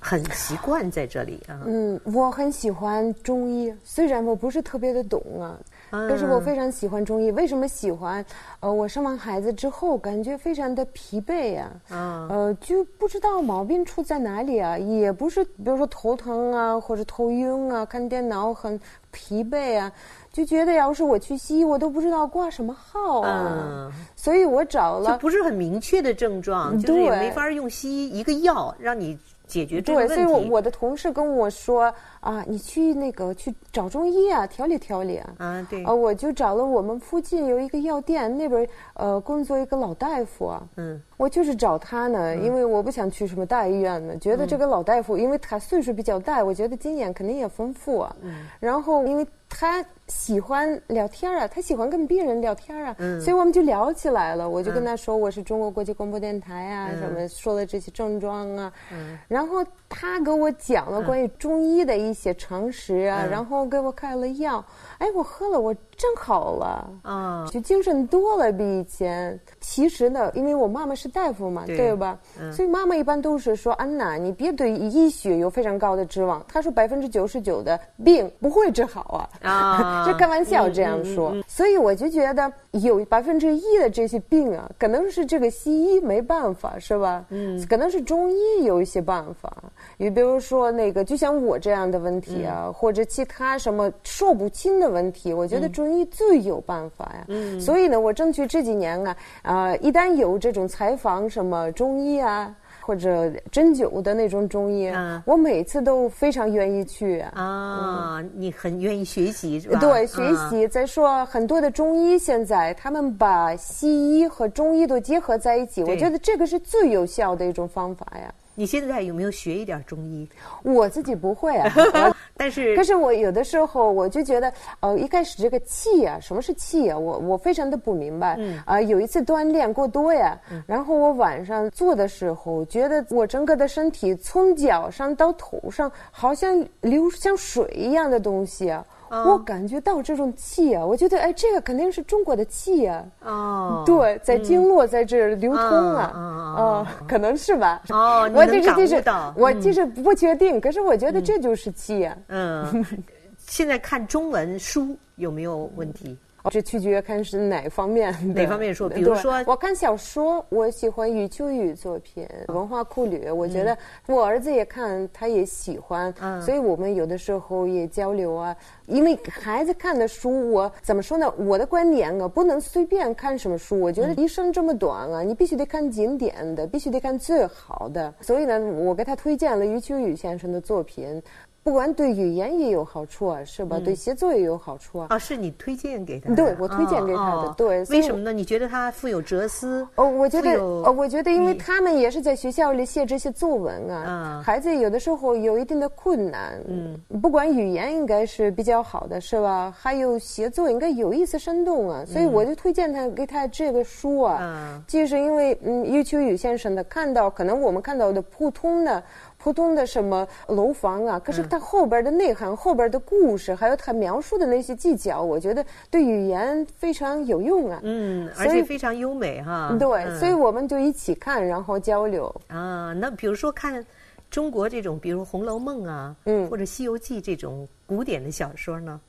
很习惯在这里啊。
嗯，我很喜欢中医，虽然我不是特别的懂啊，但是我非常喜欢中医。为什么喜欢？呃，我生完孩子之后，感觉非常的疲惫呀。啊。呃，就不知道毛病出在哪里啊，也不是，比如说头疼啊，或者头晕啊，看电脑很疲惫啊，就觉得要是我去西医，我都不知道挂什么号啊。所以我找了，
就不是很明确的症状，就是也没法用西医一个药让你。解决
对，所以我我的同事跟我说啊，你去那个去找中医啊，调理调理啊。
啊，对。
啊，我就找了我们附近有一个药店，那边呃工作一个老大夫啊。嗯。我就是找他呢，因为我不想去什么大医院呢，觉得这个老大夫，因为他岁数比较大，我觉得经验肯定也丰富啊。嗯。然后，因为他喜欢聊天啊，他喜欢跟别人聊天啊，嗯。所以我们就聊起来了。我就跟他说我是中国国际广播电台啊，什么说了这些症状啊。嗯。然后他给我讲了关于中医的一些常识啊，然后给我开了药。哎，我喝了，我真好了啊，就精神多了，比以前。其实呢，因为我妈妈是大夫嘛，对吧？所以妈妈一般都是说：“安娜，你别对医学有非常高的指望。”她说：“百分之九十九的病不会治好啊。”啊，就开玩笑这样说。所以我就觉得有百分之一的这些病啊，可能是这个西医没办法，是吧？嗯，可能是中医有一些办法。你比如说那个，就像我这样的问题啊，或者其他什么说不清的。问题，我觉得中医最有办法呀。嗯，所以呢，我争取这几年啊，啊，一旦有这种采访什么中医啊，或者针灸的那种中医，我每次都非常愿意去
啊。你很愿意学习是吧？
对，学习。再说很多的中医现在他们把西医和中医都结合在一起，我觉得这个是最有效的一种方法呀。
你现在有没有学一点中医？
我自己不会啊，
但是
可是我有的时候我就觉得，呃，一开始这个气啊，什么是气啊？我我非常的不明白。嗯啊，有一次锻炼过多呀，然后我晚上做的时候，觉得我整个的身体从脚上到头上，好像流像水一样的东西啊。我感觉到这种气啊，我觉得哎，这个肯定是中国的气啊。哦，对，在经络在这儿流通啊，哦，可能是吧。
哦，我
就是
就是，
我就是不确定，可是我觉得这就是气啊。
嗯，现在看中文书有没有问题？
这取决看是哪方面。
哪方面说？比如说，
我看小说，我喜欢余秋雨作品，文化库旅，我觉得我儿子也看，他也喜欢，所以我们有的时候也交流啊。因为孩子看的书，我怎么说呢？我的观点啊，不能随便看什么书。我觉得一生这么短啊，你必须得看经典的，必须得看最好的。所以呢，我给他推荐了余秋雨先生的作品。不管对语言也有好处啊，是吧？对写作也有好处啊。
啊，是你推荐给他的？
对，我推荐给他的。对，
为什么呢？你觉得他富有哲思？
哦，我觉得，哦，我觉得，因为他们也是在学校里写这些作文啊。孩子有的时候有一定的困难。嗯。不管语言应该是比较好的，是吧？还有写作应该有意思、生动啊。所以我就推荐他给他这个书啊。嗯。就是因为嗯，余秋雨先生的看到，可能我们看到的普通的。普通的什么楼房啊？可是它后边的内涵、后边的故事，还有他描述的那些技巧，我觉得对语言非常有用啊。
嗯，而且非常优美哈。
对，所以我们就一起看，然后交流。
啊，那比如说看中国这种，比如《红楼梦》啊，嗯，或者《西游记》这种古典的小说呢？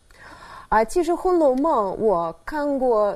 啊，其实《红楼梦》我看过。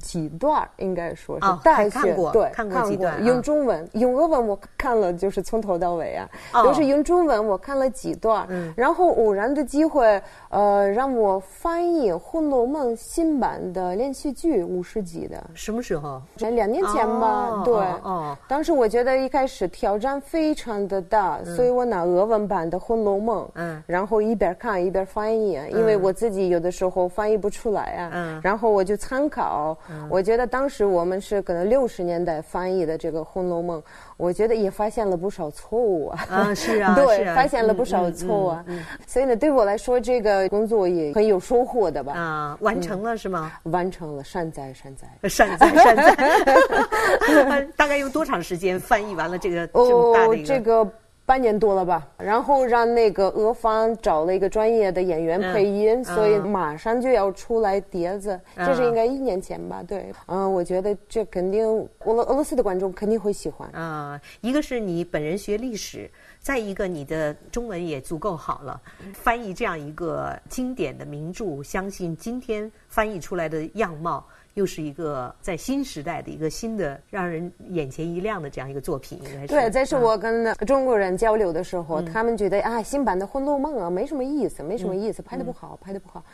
几段应该说是大
学
对
看过几段
用中文用俄文我看了就是从头到尾啊都是用中文我看了几段然后偶然的机会呃让我翻译《红楼梦》新版的连续剧五十集的。
什么时候？
两年前吧对。哦当时我觉得一开始挑战非常的大所以我拿俄文版的《红楼梦》嗯。然后一边看一边翻译因为我自己有的时候翻译不出来啊嗯。然后我就参考。我觉得当时我们是可能六十年代翻译的这个《红楼梦》，我觉得也发现了不少错误啊。
啊，是啊，
对，发现了不少错误啊。所以呢，对我来说，这个工作也很有收获的吧？
啊，完成了是吗？
完成了，善哉 善哉，
善哉善哉。大概用多长时间翻译完了这个这么大的
一个？半年多了吧，然后让那个俄方找了一个专业的演员配音，所以马上就要出来碟子，这是应该一年前吧？对，嗯，我觉得这肯定俄罗俄罗斯的观众肯定会喜欢啊。
一个是你本人学历史，再一个你的中文也足够好了，翻译这样一个经典的名著，相信今天翻译出来的样貌。又是一个在新时代的一个新的让人眼前一亮的这样一个作品，应该是。
对，这是我跟中国人交流的时候，他们觉得啊，新版的《红楼梦》啊，没什么意思，没什么意思，拍的不好，拍的不好。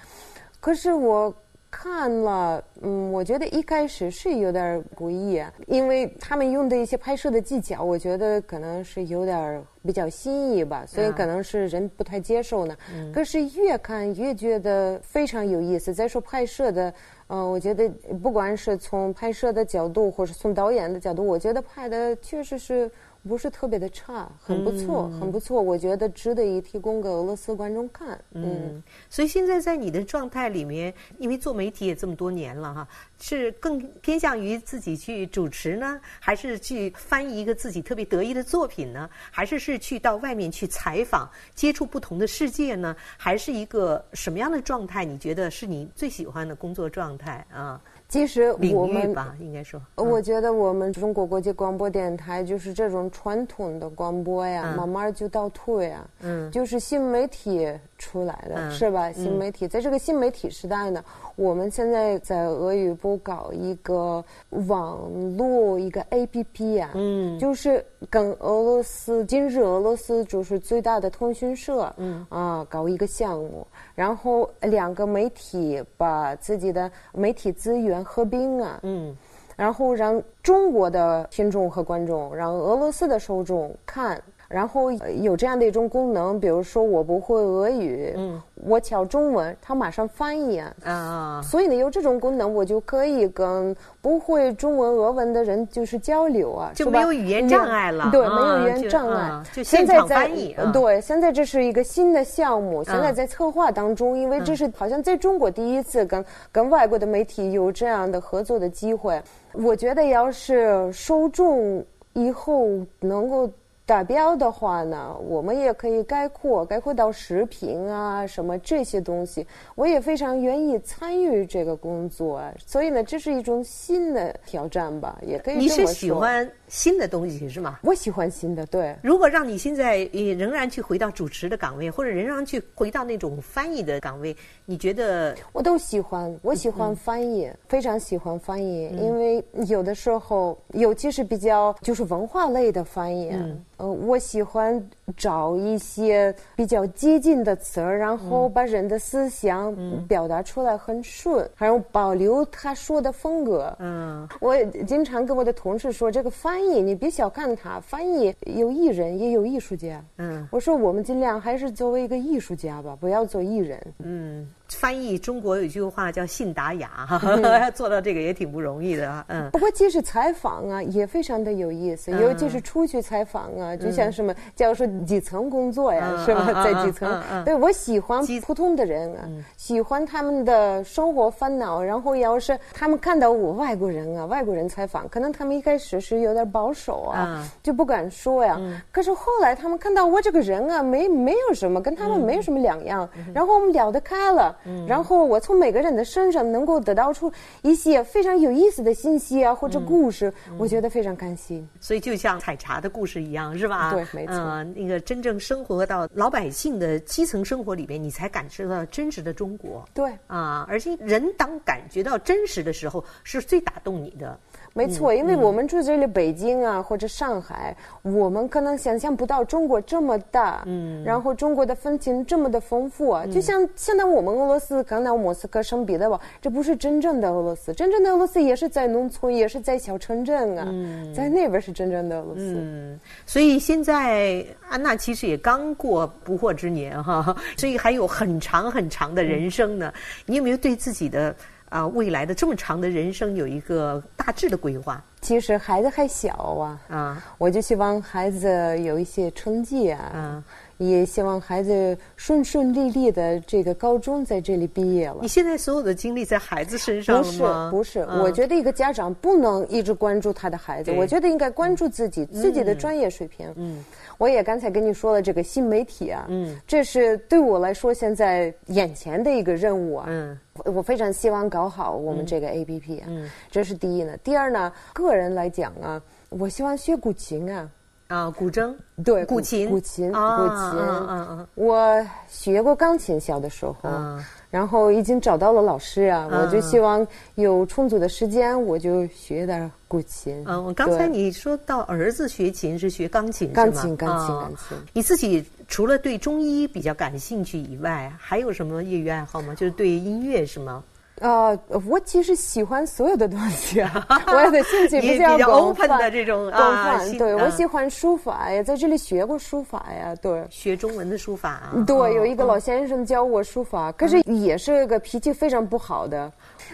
可是我看了，嗯，我觉得一开始是有点诡异，因为他们用的一些拍摄的技巧，我觉得可能是有点比较新意吧，所以可能是人不太接受呢。可是越看越觉得非常有意思。再说拍摄的。嗯，我觉得不管是从拍摄的角度，或是从导演的角度，我觉得拍的确实是。不是特别的差，很不错，很不错。我觉得值得一提供给俄罗斯观众看。嗯，
所以现在在你的状态里面，因为做媒体也这么多年了哈，是更偏向于自己去主持呢，还是去翻译一个自己特别得意的作品呢？还是是去到外面去采访，接触不同的世界呢？还是一个什么样的状态？你觉得是你最喜欢的工作状态啊？
其实我们
吧，应该说，
我觉得我们中国国际广播电台就是这种传统的广播呀，慢慢就倒退啊，嗯，就是新媒体出来的，是吧？新媒体在这个新媒体时代呢，我们现在在俄语部搞一个网络一个 A P P 呀，嗯，就是跟俄罗斯今日俄罗斯就是最大的通讯社，嗯啊，搞一个项目。然后两个媒体把自己的媒体资源合并啊，嗯，然后让中国的听众和观众，让俄罗斯的受众看。然后有这样的一种功能，比如说我不会俄语，嗯，我敲中文，它马上翻译啊，啊，所以呢有这种功能，我就可以跟不会中文俄文的人就是交流啊，
就没有语言障碍了，
对，没有语言障碍，
就现场翻译，
对，现在这是一个新的项目，现在在策划当中，因为这是好像在中国第一次跟跟外国的媒体有这样的合作的机会，我觉得要是受众以后能够。达标的话呢，我们也可以概括，概括到食品啊什么这些东西。我也非常愿意参与这个工作，所以呢，这是一种新的挑战吧，也可以
你是喜欢新的东西是吗？
我喜欢新的，对。
如果让你现在也仍然去回到主持的岗位，或者仍然去回到那种翻译的岗位，你觉得？
我都喜欢，我喜欢翻译，非常喜欢翻译，因为有的时候，尤其是比较就是文化类的翻译。呃，我喜欢找一些比较接近的词儿，然后把人的思想表达出来很顺，还有保留他说的风格。嗯，我经常跟我的同事说，这个翻译你别小看他，翻译有艺人也有艺术家。嗯，我说我们尽量还是作为一个艺术家吧，不要做艺人。嗯。
翻译中国有一句话叫“信达雅”，哈，做到这个也挺不容易的。
嗯，不过其实采访啊也非常的有意思，尤其是出去采访啊，就像什么，假如说底层工作呀，是吧？在底层，对我喜欢普通的人啊，喜欢他们的生活烦恼。然后要是他们看到我外国人啊，外国人采访，可能他们一开始是有点保守啊，就不敢说呀。可是后来他们看到我这个人啊，没没有什么，跟他们没有什么两样，然后我们聊得开了。然后我从每个人的身上能够得到出一些非常有意思的信息啊，或者故事，我觉得非常开心。
所以就像采茶的故事一样，是吧？
对，没错。
那个真正生活到老百姓的基层生活里面，你才感受到真实的中国。
对，
啊，而且人当感觉到真实的时候，是最打动你的。
没错，因为我们住这里北京啊，或者上海，我们可能想象不到中国这么大，嗯，然后中国的风情这么的丰富啊，就像现在我们俄罗斯刚到莫斯科生彼得堡，这不是真正的俄罗斯，真正的俄罗斯也是在农村，也是在小城镇啊，在那边是真正的俄罗斯。嗯，
所以现在安娜其实也刚过不惑之年哈，所以还有很长很长的人生呢。你有没有对自己的？啊，未来的这么长的人生有一个大致的规划。
其实孩子还小啊，啊，我就希望孩子有一些成绩啊，啊，也希望孩子顺顺利利的这个高中在这里毕业了。
你现在所有的精力在孩子身上
吗？不是，不是。我觉得一个家长不能一直关注他的孩子，我觉得应该关注自己自己的专业水平。嗯。我也刚才跟你说了这个新媒体啊，嗯，这是对我来说现在眼前的一个任务啊，嗯，我非常希望搞好我们这个 A P P 啊，嗯，这是第一呢。第二呢，个人来讲啊，我希望学古琴啊，
啊，古筝，
对，
古琴，
古琴，古琴，嗯嗯嗯，我学过钢琴，小的时候。然后已经找到了老师啊，我就希望有充足的时间，我就学点古琴。
嗯，我刚才你说到儿子学琴是学钢琴，
钢琴，钢琴，钢琴。
你自己除了对中医比较感兴趣以外，还有什么业余爱好吗？就是对音乐是吗？
啊，我其实喜欢所有的东西啊，我的兴趣比较广泛
的这种
广泛。对我喜欢书法呀，在这里学过书法呀，对，
学中文的书法。
对，有一个老先生教我书法，可是也是个脾气非常不好的。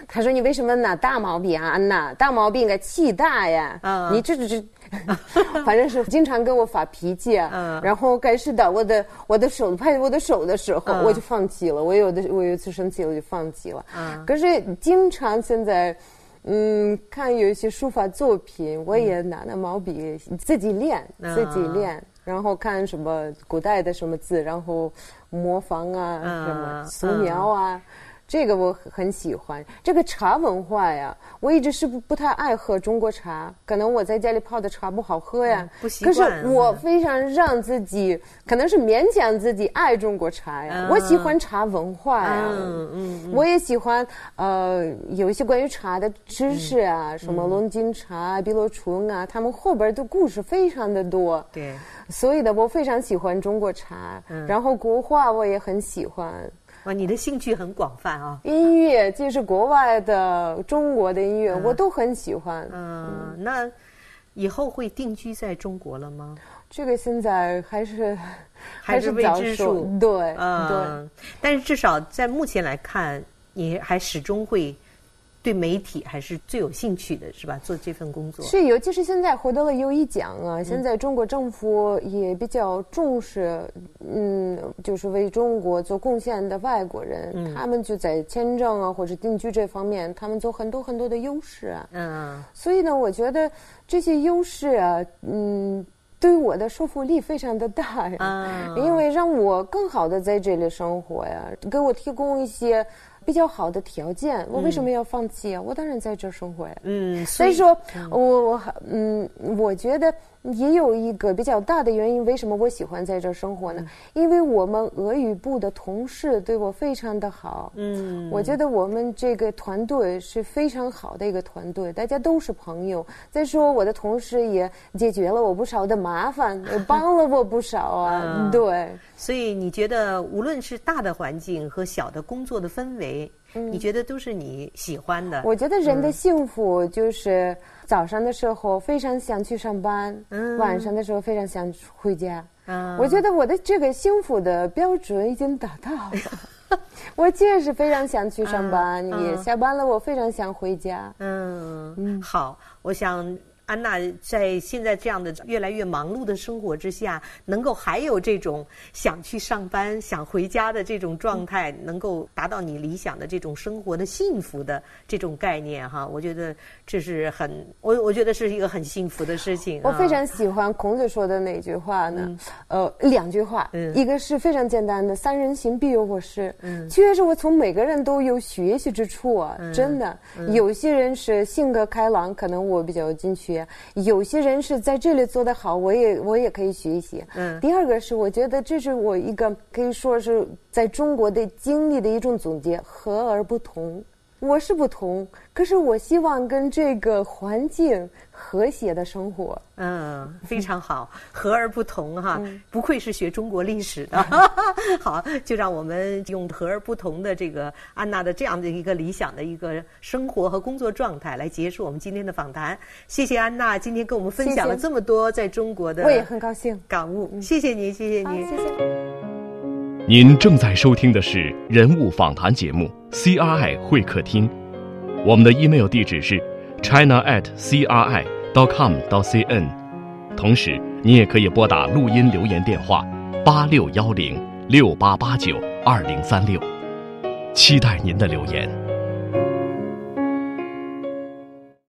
他说：“你为什么拿大毛笔啊？安娜，大毛笔应该气大呀，你这这这。” 反正是经常跟我发脾气啊，然后开始打我的我的手拍我的手的时候，我就放弃了。我有的我有一次生气，我就放弃了。可是经常现在，嗯，看有一些书法作品，我也拿那毛笔自己练，自己练，然后看什么古代的什么字，然后模仿啊，什么素描啊。这个我很喜欢，这个茶文化呀，我一直是不不太爱喝中国茶，可能我在家里泡的茶不好喝呀。
不习惯。
可是我非常让自己，可能是勉强自己爱中国茶呀。我喜欢茶文化呀。嗯嗯。我也喜欢呃，有一些关于茶的知识啊，什么龙井茶、碧螺春啊，他们后边的故事非常的多。
对。
所以呢，我非常喜欢中国茶，然后国画我也很喜欢。
哇，你的兴趣很广泛啊！
音乐，即是国外的、中国的音乐，我都很喜欢。
嗯，那以后会定居在中国了吗？
这个现在还是
还是未知数。
对，嗯对。
但是至少在目前来看，你还始终会。对媒体还是最有兴趣的，是吧？做这份工作
是，尤其是现在获得了优异奖啊！现在中国政府也比较重视，嗯，就是为中国做贡献的外国人，他们就在签证啊或者定居这方面，他们做很多很多的优势啊。嗯，所以呢，我觉得这些优势啊，嗯，对我的说服力非常的大呀，因为让我更好的在这里生活呀，给我提供一些。比较好的条件，我为什么要放弃啊？我当然在这生活呀。嗯，所以说，我我嗯，我觉得也有一个比较大的原因，为什么我喜欢在这儿生活呢？因为我们俄语部的同事对我非常的好。嗯，我觉得我们这个团队是非常好的一个团队，大家都是朋友。再说，我的同事也解决了我不少的麻烦，也帮了我不少啊。对。
所以你觉得，无论是大的环境和小的工作的氛围，你觉得都是你喜欢的？
我觉得人的幸福就是早上的时候非常想去上班，晚上的时候非常想回家。我觉得我的这个幸福的标准已经达到了。我确实非常想去上班，也下班了，我非常想回家。
嗯，好，我想。安娜在现在这样的越来越忙碌的生活之下，能够还有这种想去上班、想回家的这种状态，能够达到你理想的这种生活的幸福的这种概念哈，我觉得这是很我我觉得是一个很幸福的事情。
我非常喜欢孔子说的哪句话呢，呃，两句话，嗯一个是非常简单的“三人行，必有我师”，嗯确实我从每个人都有学习之处啊，真的。有些人是性格开朗，可能我比较进取。有些人是在这里做得好，我也我也可以学习。嗯，第二个是我觉得这是我一个可以说是在中国的经历的一种总结，和而不同。我是不同，可是我希望跟这个环境和谐的生活。
嗯，非常好，和而不同哈，不愧是学中国历史的。好，就让我们用和而不同的这个安娜的这样的一个理想的一个生活和工作状态来结束我们今天的访谈。谢谢安娜今天跟我们分享了这么多在中国的，
我也很高兴
感悟。谢谢您，谢谢您，
谢谢。
您正在收听的是人物访谈节目 CRI 会客厅，我们的 email 地址是 china at c r i dot com 到 c n，同时你也可以拨打录音留言电话八六幺零六八八九二零三六，期待您的留言。